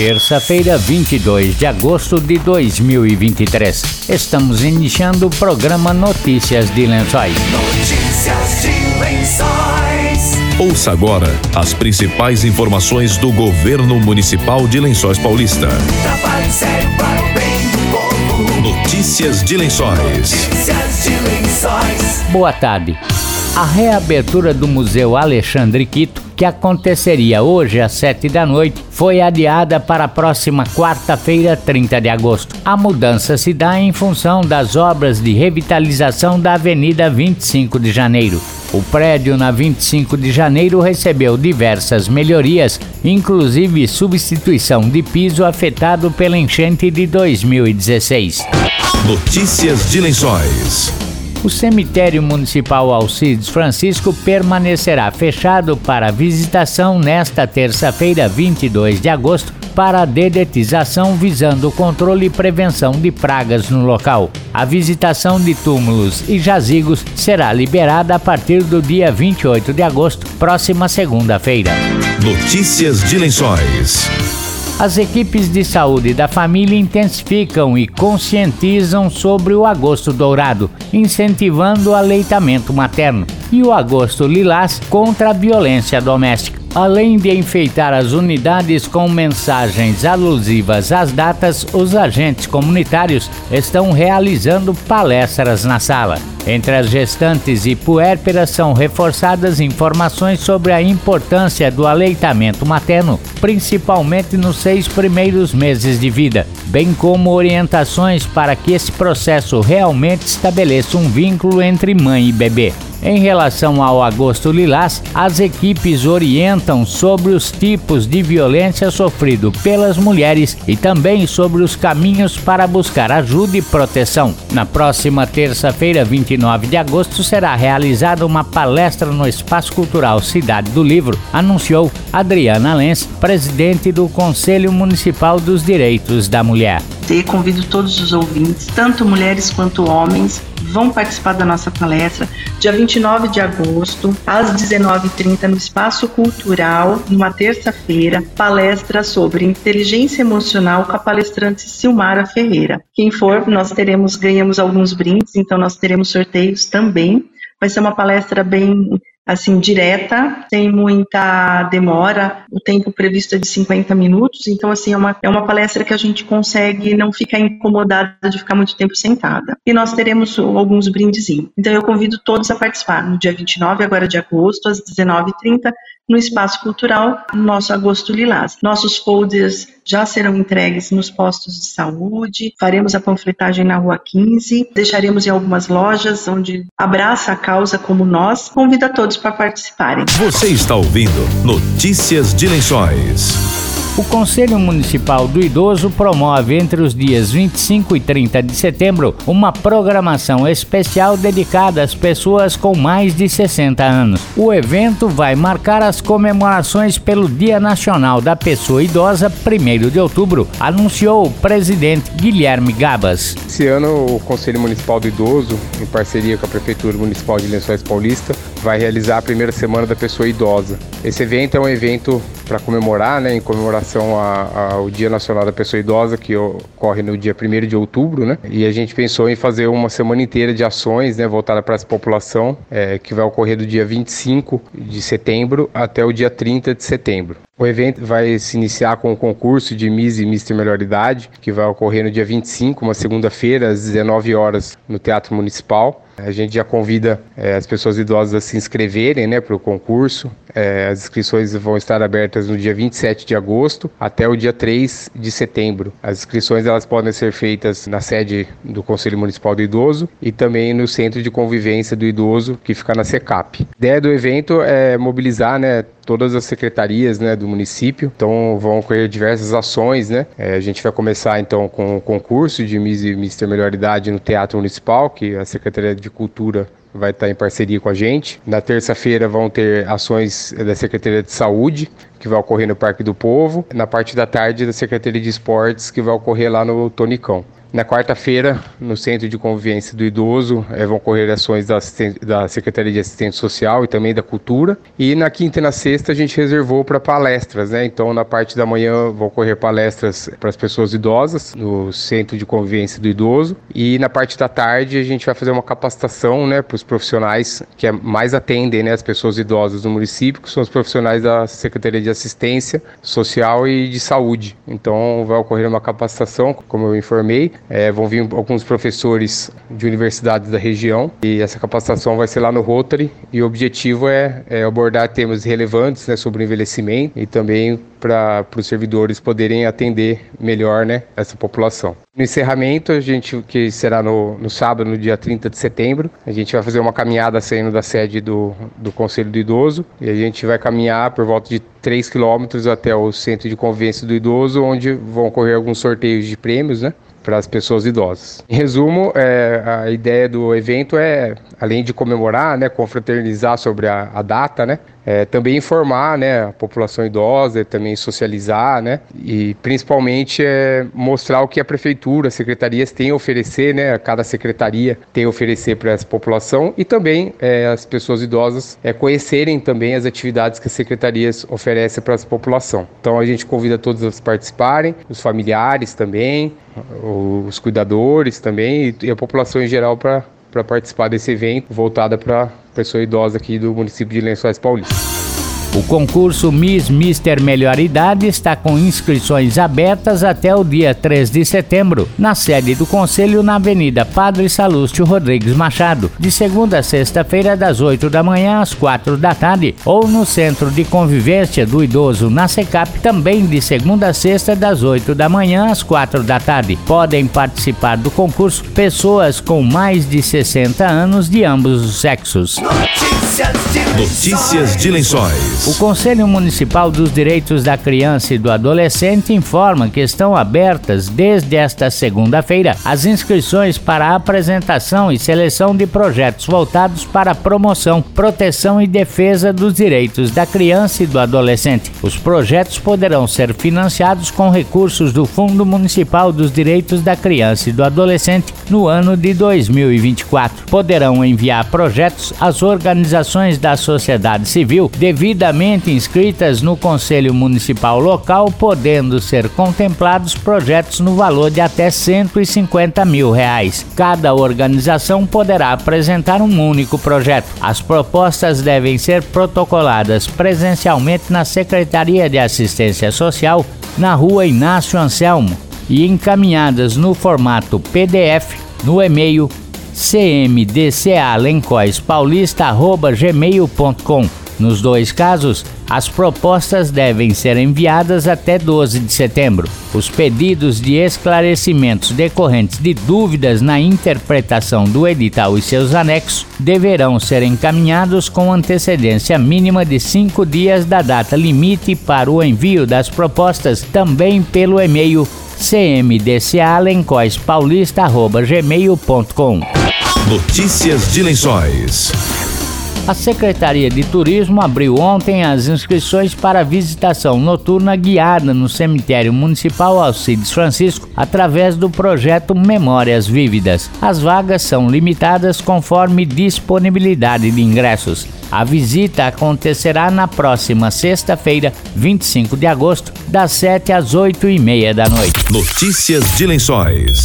Terça-feira, 22 de agosto de 2023. Estamos iniciando o programa Notícias de Lençóis. Notícias de Lençóis. Ouça agora as principais informações do governo municipal de Lençóis Paulista. Trabalho sério para o bem do povo. Notícias de Lençóis. Notícias de Lençóis. Boa tarde. A reabertura do Museu Alexandre Quito, que aconteceria hoje às 7 da noite, foi adiada para a próxima quarta-feira, 30 de agosto. A mudança se dá em função das obras de revitalização da Avenida 25 de Janeiro. O prédio na 25 de janeiro recebeu diversas melhorias, inclusive substituição de piso afetado pela enchente de 2016. Notícias de Lençóis. O cemitério municipal Alcides Francisco permanecerá fechado para visitação nesta terça-feira, 22 de agosto, para dedetização visando o controle e prevenção de pragas no local. A visitação de túmulos e jazigos será liberada a partir do dia 28 de agosto, próxima segunda-feira. Notícias de Lençóis. As equipes de saúde da família intensificam e conscientizam sobre o agosto dourado, incentivando o aleitamento materno, e o agosto lilás contra a violência doméstica. Além de enfeitar as unidades com mensagens alusivas às datas, os agentes comunitários estão realizando palestras na sala. Entre as gestantes e puérperas são reforçadas informações sobre a importância do aleitamento materno, principalmente nos seis primeiros meses de vida, bem como orientações para que esse processo realmente estabeleça um vínculo entre mãe e bebê. Em relação ao agosto lilás, as equipes orientam sobre os tipos de violência sofrido pelas mulheres e também sobre os caminhos para buscar ajuda e proteção. Na próxima terça-feira, 29 de agosto, será realizada uma palestra no Espaço Cultural Cidade do Livro, anunciou Adriana Lenz, presidente do Conselho Municipal dos Direitos da Mulher. Convido todos os ouvintes, tanto mulheres quanto homens, vão participar da nossa palestra dia 29 de agosto, às 19h30, no Espaço Cultural, numa terça-feira, palestra sobre inteligência emocional com a palestrante Silmara Ferreira. Quem for, nós teremos, ganhamos alguns brindes, então nós teremos sorteios também. Vai ser uma palestra bem assim, direta, sem muita demora. O tempo previsto é de 50 minutos, então, assim, é uma, é uma palestra que a gente consegue não ficar incomodada de ficar muito tempo sentada. E nós teremos alguns brindezinhos. Então, eu convido todos a participar no dia 29, agora de agosto, às 19h30, no Espaço Cultural, nosso Agosto Lilás. Nossos folders já serão entregues nos postos de saúde, faremos a panfletagem na Rua 15, deixaremos em algumas lojas onde abraça a causa como nós. Convido a todos para participarem. Você está ouvindo Notícias de Lençóis. O Conselho Municipal do Idoso promove entre os dias 25 e 30 de setembro uma programação especial dedicada às pessoas com mais de 60 anos. O evento vai marcar as comemorações pelo Dia Nacional da Pessoa Idosa, 1 de outubro, anunciou o presidente Guilherme Gabas. Esse ano, o Conselho Municipal do Idoso, em parceria com a Prefeitura Municipal de Lençóis Paulista, vai realizar a primeira semana da pessoa idosa. Esse evento é um evento para comemorar, né, em comemoração ao Dia Nacional da Pessoa Idosa, que ocorre no dia 1 de outubro, né? E a gente pensou em fazer uma semana inteira de ações, né, voltada para essa população, é, que vai ocorrer do dia 25 de setembro até o dia 30 de setembro. O evento vai se iniciar com o concurso de Miss e Mister Melhor Idade, que vai ocorrer no dia 25, uma segunda-feira, às 19 horas, no Teatro Municipal. A gente já convida é, as pessoas idosas a se inscreverem né, para o concurso. É, as inscrições vão estar abertas no dia 27 de agosto até o dia 3 de setembro. As inscrições elas podem ser feitas na sede do Conselho Municipal do Idoso e também no Centro de Convivência do Idoso, que fica na SECAP. A ideia do evento é mobilizar né, todas as secretarias né, do município. Então vão ocorrer diversas ações. Né? É, a gente vai começar então com o concurso de Miss e Mister Melhor Idade no Teatro Municipal, que a Secretaria de Cultura vai estar em parceria com a gente. Na terça-feira vão ter ações da Secretaria de Saúde, que vai ocorrer no Parque do Povo. Na parte da tarde, da Secretaria de Esportes, que vai ocorrer lá no Tonicão. Na quarta-feira, no Centro de Convivência do Idoso, eh, vão ocorrer ações da, da, Secretaria de Assistência Social e também da Cultura. E na quinta e na sexta a gente reservou para palestras, né? Então, na parte da manhã vão ocorrer palestras para as pessoas idosas no Centro de Convivência do Idoso. E na parte da tarde a gente vai fazer uma capacitação, né, para os profissionais que é mais atendem, né, as pessoas idosas do município, que são os profissionais da Secretaria de Assistência Social e de Saúde. Então, vai ocorrer uma capacitação, como eu informei, é, vão vir alguns professores de universidades da região e essa capacitação vai ser lá no Rotary e o objetivo é, é abordar temas relevantes né, sobre o envelhecimento e também para os servidores poderem atender melhor né, essa população. No encerramento, a gente, que será no, no sábado, no dia 30 de setembro, a gente vai fazer uma caminhada saindo da sede do, do Conselho do Idoso e a gente vai caminhar por volta de 3 quilômetros até o Centro de Convivência do Idoso, onde vão ocorrer alguns sorteios de prêmios, né? Para as pessoas idosas. Em resumo, é, a ideia do evento é, além de comemorar, né, confraternizar sobre a, a data, né, é, também informar né, a população idosa, também socializar, né, e principalmente é, mostrar o que a prefeitura, as secretarias têm a oferecer, né, cada secretaria tem a oferecer para essa população e também é, as pessoas idosas é, conhecerem também as atividades que as secretarias oferecem para essa população. Então a gente convida todos a participarem, os familiares também, os cuidadores também e a população em geral para participar desse evento voltada para pessoa idosa aqui do município de Lençóis Paulista. O concurso Miss Mister Melhor Idade está com inscrições abertas até o dia 3 de setembro, na sede do Conselho na Avenida Padre Salúcio Rodrigues Machado, de segunda a sexta-feira, das 8 da manhã às 4 da tarde, ou no Centro de Convivência do Idoso na SECAP, também de segunda a sexta, das 8 da manhã às 4 da tarde. Podem participar do concurso pessoas com mais de 60 anos de ambos os sexos. Notícias de. Notícias de Lençóis. O Conselho Municipal dos Direitos da Criança e do Adolescente informa que estão abertas desde esta segunda-feira as inscrições para a apresentação e seleção de projetos voltados para a promoção, proteção e defesa dos direitos da criança e do adolescente. Os projetos poderão ser financiados com recursos do Fundo Municipal dos Direitos da Criança e do Adolescente no ano de 2024. Poderão enviar projetos às organizações da sociedade civil devidamente inscritas no Conselho Municipal local, podendo ser contemplados projetos no valor de até 150 mil reais. Cada organização poderá apresentar um único projeto. As propostas devem ser protocoladas presencialmente na Secretaria de Assistência Social, na Rua Inácio Anselmo, e encaminhadas no formato PDF no e-mail cmdcalencoispaulista.gmail.com nos dois casos, as propostas devem ser enviadas até 12 de setembro. Os pedidos de esclarecimentos decorrentes de dúvidas na interpretação do edital e seus anexos deverão ser encaminhados com antecedência mínima de cinco dias da data limite para o envio das propostas, também pelo e-mail cmdcalencoispaulista.gmail.com Notícias de Lençóis. A Secretaria de Turismo abriu ontem as inscrições para visitação noturna guiada no cemitério municipal Alcides Francisco através do projeto Memórias Vívidas. As vagas são limitadas conforme disponibilidade de ingressos. A visita acontecerá na próxima sexta-feira, 25 de agosto, das 7 às 8 e meia da noite. Notícias de Lençóis.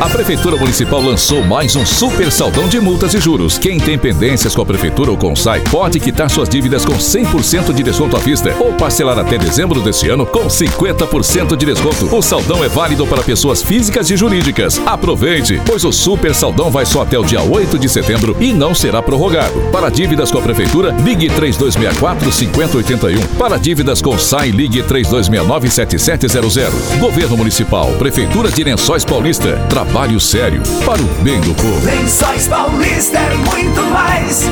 A Prefeitura Municipal lançou mais um super saldão de multas e juros. Quem tem pendências com a Prefeitura ou com o SAI pode quitar suas dívidas com 100% de desconto à vista ou parcelar até dezembro deste ano com 50% de desconto. O saldão é válido para pessoas físicas e jurídicas. Aproveite, pois o super saldão vai só até o dia 8 de setembro e não será prorrogado. Para dívidas com a Prefeitura, ligue 3264 5081. Para dívidas com o SAI, ligue 3269 7700. Governo Municipal, Prefeitura de Lençóis Paulista. Trabalho sério para o bem do povo. Lençóis Paulista é muito mais.